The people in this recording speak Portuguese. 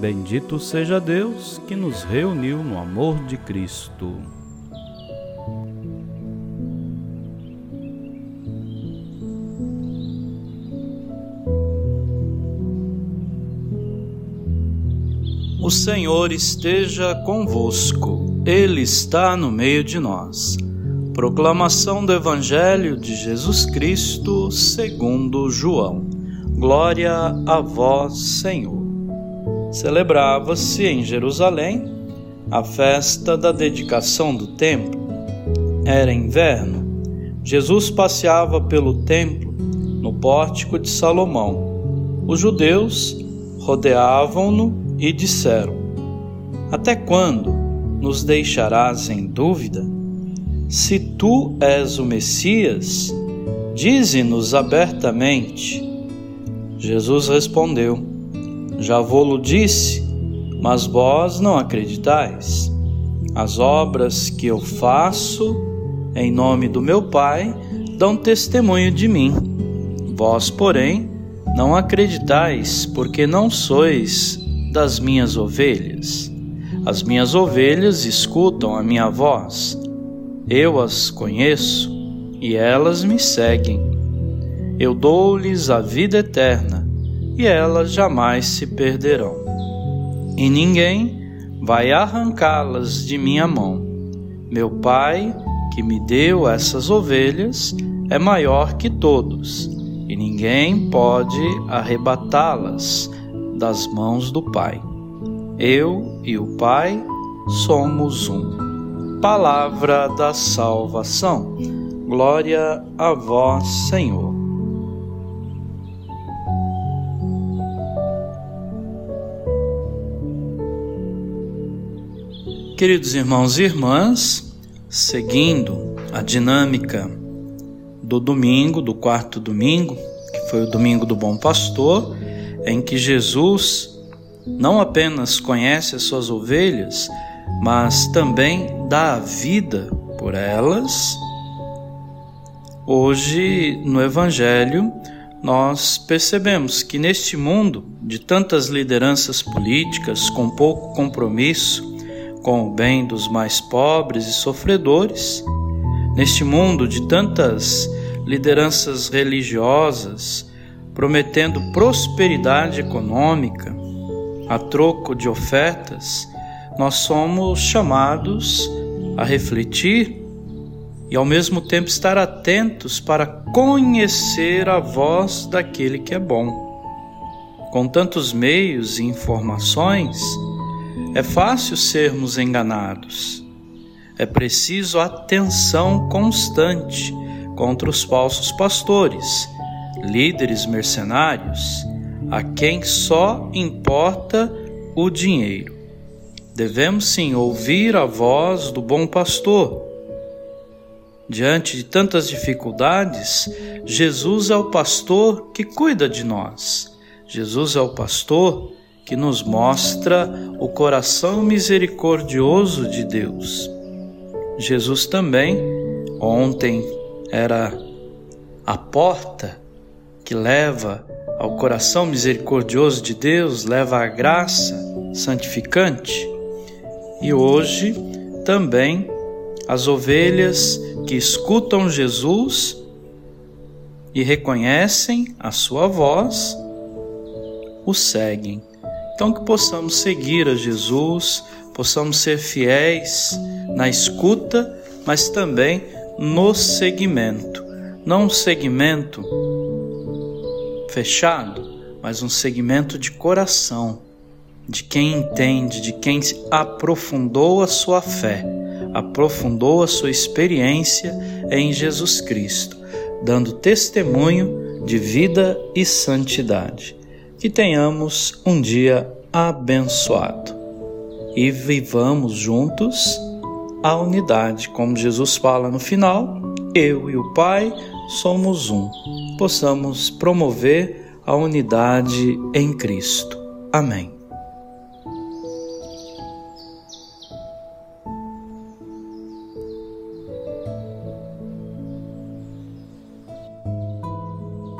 Bendito seja Deus que nos reuniu no amor de Cristo. O Senhor esteja convosco, Ele está no meio de nós. Proclamação do Evangelho de Jesus Cristo segundo João. Glória a vós, Senhor celebrava-se em Jerusalém a festa da dedicação do templo. Era inverno. Jesus passeava pelo templo no pórtico de Salomão. Os judeus rodeavam-no e disseram: Até quando nos deixarás em dúvida? Se tu és o Messias, dize-nos abertamente. Jesus respondeu: já vou-lo disse, mas vós não acreditais. As obras que eu faço em nome do meu Pai dão testemunho de mim. Vós, porém, não acreditais, porque não sois das minhas ovelhas. As minhas ovelhas escutam a minha voz. Eu as conheço e elas me seguem. Eu dou-lhes a vida eterna e elas jamais se perderão. E ninguém vai arrancá-las de minha mão. Meu Pai, que me deu essas ovelhas, é maior que todos, e ninguém pode arrebatá-las das mãos do Pai. Eu e o Pai somos um. Palavra da salvação. Glória a vós, Senhor. Queridos irmãos e irmãs, seguindo a dinâmica do domingo, do quarto domingo, que foi o domingo do Bom Pastor, em que Jesus não apenas conhece as suas ovelhas, mas também dá a vida por elas. Hoje, no Evangelho, nós percebemos que neste mundo de tantas lideranças políticas com pouco compromisso com o bem dos mais pobres e sofredores, neste mundo de tantas lideranças religiosas prometendo prosperidade econômica a troco de ofertas, nós somos chamados a refletir e ao mesmo tempo estar atentos para conhecer a voz daquele que é bom. Com tantos meios e informações, é fácil sermos enganados. É preciso atenção constante contra os falsos pastores, líderes mercenários, a quem só importa o dinheiro. Devemos sim ouvir a voz do bom pastor. Diante de tantas dificuldades, Jesus é o pastor que cuida de nós. Jesus é o pastor que nos mostra o coração misericordioso de Deus. Jesus também, ontem, era a porta que leva ao coração misericordioso de Deus, leva a graça santificante. E hoje também as ovelhas que escutam Jesus e reconhecem a sua voz, o seguem. Então, que possamos seguir a Jesus, possamos ser fiéis na escuta, mas também no seguimento. Não um segmento fechado, mas um segmento de coração, de quem entende, de quem aprofundou a sua fé, aprofundou a sua experiência em Jesus Cristo, dando testemunho de vida e santidade que tenhamos um dia abençoado. e vivamos juntos a unidade, como Jesus fala no final, eu e o Pai somos um. Possamos promover a unidade em Cristo. Amém.